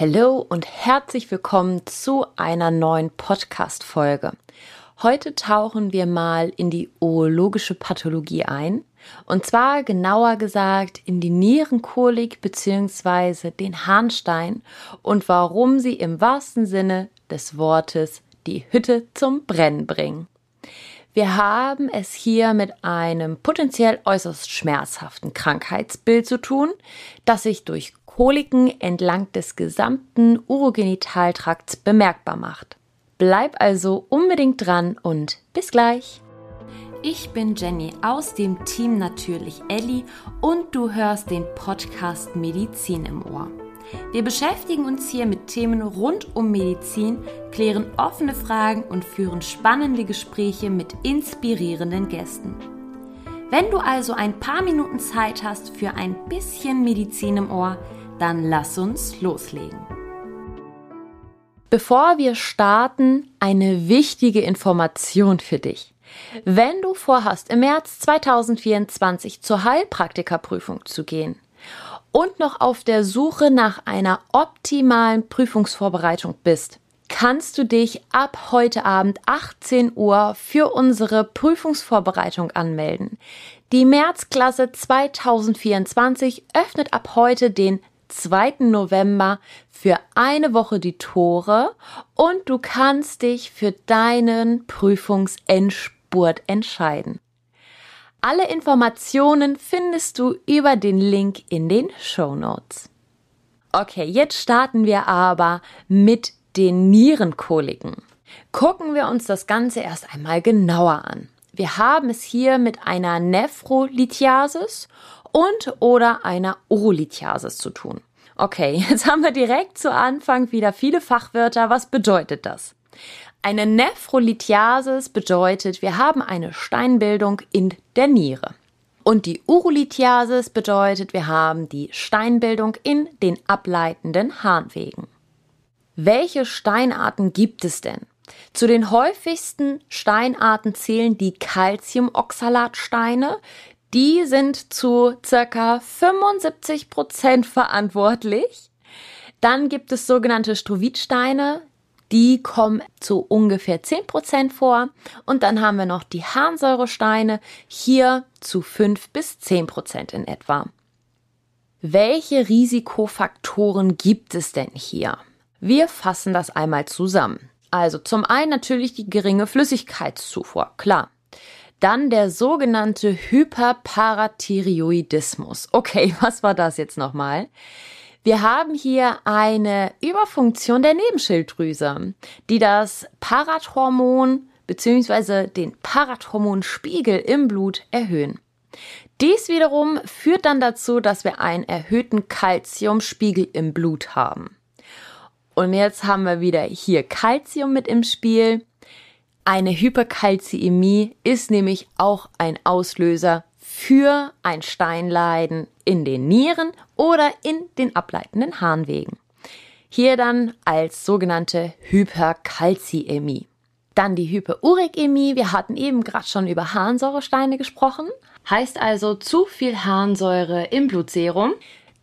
Hallo und herzlich willkommen zu einer neuen Podcast-Folge. Heute tauchen wir mal in die urologische Pathologie ein. Und zwar genauer gesagt in die Nierenkolik bzw. den Harnstein und warum sie im wahrsten Sinne des Wortes die Hütte zum Brennen bringen. Wir haben es hier mit einem potenziell äußerst schmerzhaften Krankheitsbild zu tun, das sich durch Koliken entlang des gesamten Urogenitaltrakts bemerkbar macht. Bleib also unbedingt dran und bis gleich. Ich bin Jenny aus dem Team Natürlich Elli und du hörst den Podcast Medizin im Ohr. Wir beschäftigen uns hier mit Themen rund um Medizin, klären offene Fragen und führen spannende Gespräche mit inspirierenden Gästen. Wenn du also ein paar Minuten Zeit hast für ein bisschen Medizin im Ohr, dann lass uns loslegen. Bevor wir starten, eine wichtige Information für dich. Wenn du vorhast, im März 2024 zur Heilpraktikerprüfung zu gehen und noch auf der Suche nach einer optimalen Prüfungsvorbereitung bist, kannst du dich ab heute Abend 18 Uhr für unsere Prüfungsvorbereitung anmelden. Die Märzklasse 2024 öffnet ab heute den 2. November für eine Woche die Tore und du kannst dich für deinen Prüfungsendspurt entscheiden. Alle Informationen findest du über den Link in den Show Notes. Okay, jetzt starten wir aber mit den Nierenkoliken. Gucken wir uns das Ganze erst einmal genauer an. Wir haben es hier mit einer Nephrolithiasis und oder einer Urolithiasis zu tun. Okay, jetzt haben wir direkt zu Anfang wieder viele Fachwörter. Was bedeutet das? Eine Nephrolithiasis bedeutet, wir haben eine Steinbildung in der Niere. Und die Urolithiasis bedeutet, wir haben die Steinbildung in den ableitenden Harnwegen. Welche Steinarten gibt es denn? Zu den häufigsten Steinarten zählen die Calciumoxalatsteine. Die sind zu circa 75 Prozent verantwortlich. Dann gibt es sogenannte Strovitsteine. Die kommen zu ungefähr 10 Prozent vor. Und dann haben wir noch die Harnsäuresteine. Hier zu 5 bis 10 Prozent in etwa. Welche Risikofaktoren gibt es denn hier? Wir fassen das einmal zusammen. Also zum einen natürlich die geringe Flüssigkeitszufuhr, klar. Dann der sogenannte Hyperparathyroidismus. Okay, was war das jetzt nochmal? Wir haben hier eine Überfunktion der Nebenschilddrüse, die das Parathormon bzw. den Parathormonspiegel im Blut erhöhen. Dies wiederum führt dann dazu, dass wir einen erhöhten Kalziumspiegel im Blut haben. Und jetzt haben wir wieder hier Kalzium mit im Spiel. Eine Hyperkalziämie ist nämlich auch ein Auslöser für ein Steinleiden in den Nieren oder in den ableitenden Harnwegen. Hier dann als sogenannte Hyperkalziämie. Dann die Hyperurikämie. Wir hatten eben gerade schon über Harnsäuresteine gesprochen. Heißt also zu viel Harnsäure im Blutserum.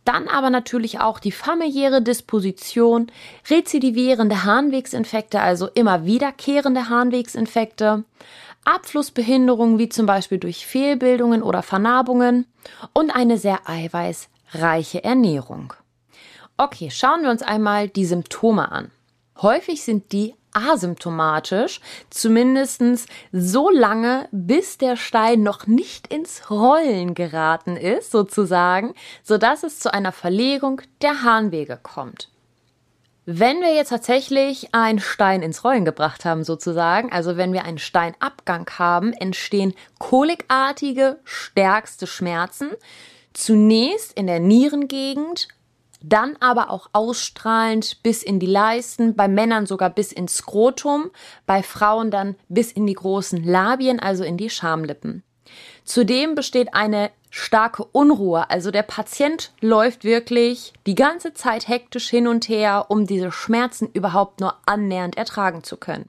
Dann aber natürlich auch die familiäre Disposition, rezidivierende Harnwegsinfekte, also immer wiederkehrende Harnwegsinfekte, Abflussbehinderungen wie zum Beispiel durch Fehlbildungen oder Vernarbungen und eine sehr eiweißreiche Ernährung. Okay, schauen wir uns einmal die Symptome an. Häufig sind die asymptomatisch, zumindest so lange, bis der Stein noch nicht ins Rollen geraten ist, sozusagen, sodass es zu einer Verlegung der Harnwege kommt. Wenn wir jetzt tatsächlich einen Stein ins Rollen gebracht haben, sozusagen, also wenn wir einen Steinabgang haben, entstehen kolikartige, stärkste Schmerzen. Zunächst in der Nierengegend dann aber auch ausstrahlend bis in die Leisten, bei Männern sogar bis ins Skrotum, bei Frauen dann bis in die großen Labien, also in die Schamlippen. Zudem besteht eine starke Unruhe, also der Patient läuft wirklich die ganze Zeit hektisch hin und her, um diese Schmerzen überhaupt nur annähernd ertragen zu können.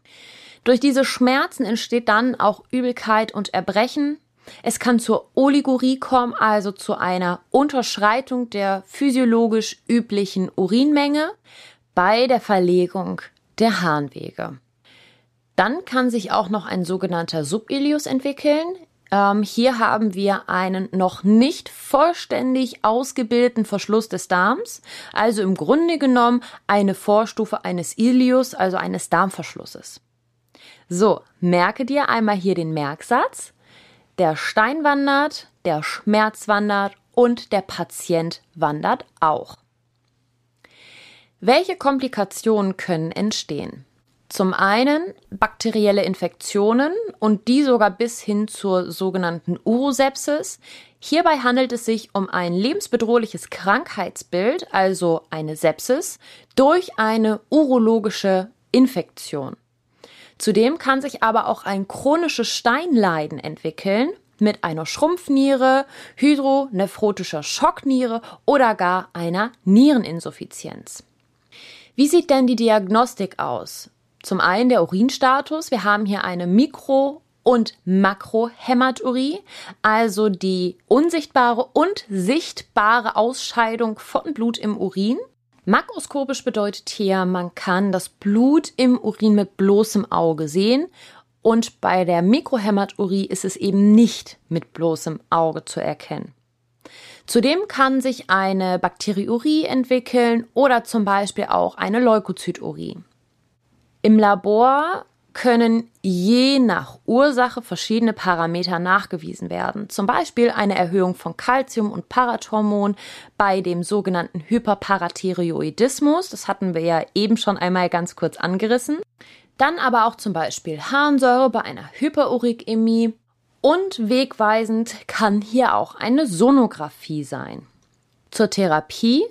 Durch diese Schmerzen entsteht dann auch Übelkeit und Erbrechen, es kann zur Oligurie kommen, also zu einer Unterschreitung der physiologisch üblichen Urinmenge. bei der Verlegung der Harnwege. Dann kann sich auch noch ein sogenannter Subilius entwickeln. Ähm, hier haben wir einen noch nicht vollständig ausgebildeten Verschluss des Darms, also im Grunde genommen eine Vorstufe eines Ilius, also eines Darmverschlusses. So, merke dir einmal hier den Merksatz. Der Stein wandert, der Schmerz wandert und der Patient wandert auch. Welche Komplikationen können entstehen? Zum einen bakterielle Infektionen und die sogar bis hin zur sogenannten Urosepsis. Hierbei handelt es sich um ein lebensbedrohliches Krankheitsbild, also eine Sepsis, durch eine urologische Infektion. Zudem kann sich aber auch ein chronisches Steinleiden entwickeln mit einer Schrumpfniere, hydronephrotischer Schockniere oder gar einer Niereninsuffizienz. Wie sieht denn die Diagnostik aus? Zum einen der Urinstatus. Wir haben hier eine Mikro- und Makrohämaturie, also die unsichtbare und sichtbare Ausscheidung von Blut im Urin. Makroskopisch bedeutet hier, man kann das Blut im Urin mit bloßem Auge sehen und bei der Mikrohämaturie ist es eben nicht mit bloßem Auge zu erkennen. Zudem kann sich eine Bakteriurie entwickeln oder zum Beispiel auch eine Leukozyturie. Im Labor können je nach Ursache verschiedene Parameter nachgewiesen werden. Zum Beispiel eine Erhöhung von Calcium und Parathormon bei dem sogenannten Hyperparathyroidismus. Das hatten wir ja eben schon einmal ganz kurz angerissen. Dann aber auch zum Beispiel Harnsäure bei einer Hyperurikämie. Und wegweisend kann hier auch eine Sonographie sein. Zur Therapie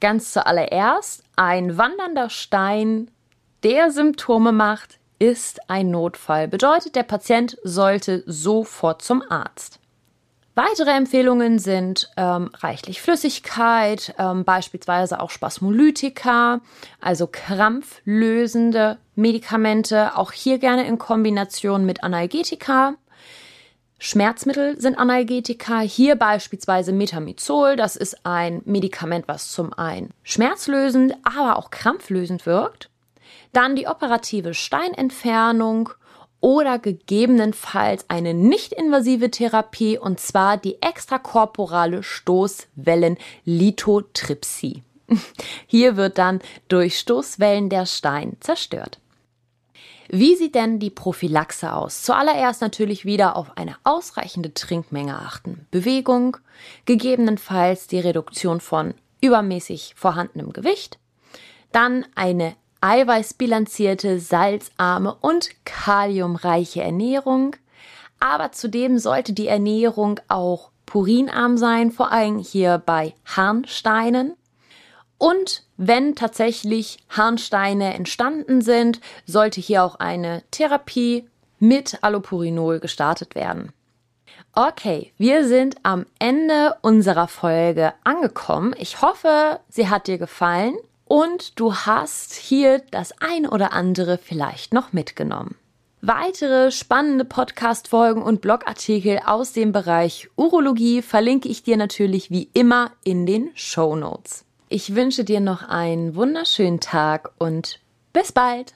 ganz zuallererst ein wandernder Stein der Symptome macht, ist ein Notfall. Bedeutet, der Patient sollte sofort zum Arzt. Weitere Empfehlungen sind ähm, reichlich Flüssigkeit, ähm, beispielsweise auch Spasmolytika, also krampflösende Medikamente, auch hier gerne in Kombination mit Analgetika. Schmerzmittel sind Analgetika, hier beispielsweise Metamizol, das ist ein Medikament, was zum einen schmerzlösend, aber auch krampflösend wirkt. Dann die operative Steinentfernung oder gegebenenfalls eine nicht-invasive Therapie und zwar die extrakorporale Stoßwellen-Lithotripsie. Hier wird dann durch Stoßwellen der Stein zerstört. Wie sieht denn die Prophylaxe aus? Zuallererst natürlich wieder auf eine ausreichende Trinkmenge achten. Bewegung, gegebenenfalls die Reduktion von übermäßig vorhandenem Gewicht, dann eine eiweißbilanzierte, salzarme und kaliumreiche Ernährung. Aber zudem sollte die Ernährung auch purinarm sein, vor allem hier bei Harnsteinen. Und wenn tatsächlich Harnsteine entstanden sind, sollte hier auch eine Therapie mit Allopurinol gestartet werden. Okay, wir sind am Ende unserer Folge angekommen. Ich hoffe, sie hat dir gefallen und du hast hier das ein oder andere vielleicht noch mitgenommen. Weitere spannende Podcast-Folgen und Blogartikel aus dem Bereich Urologie verlinke ich dir natürlich wie immer in den Show Notes. Ich wünsche dir noch einen wunderschönen Tag und bis bald!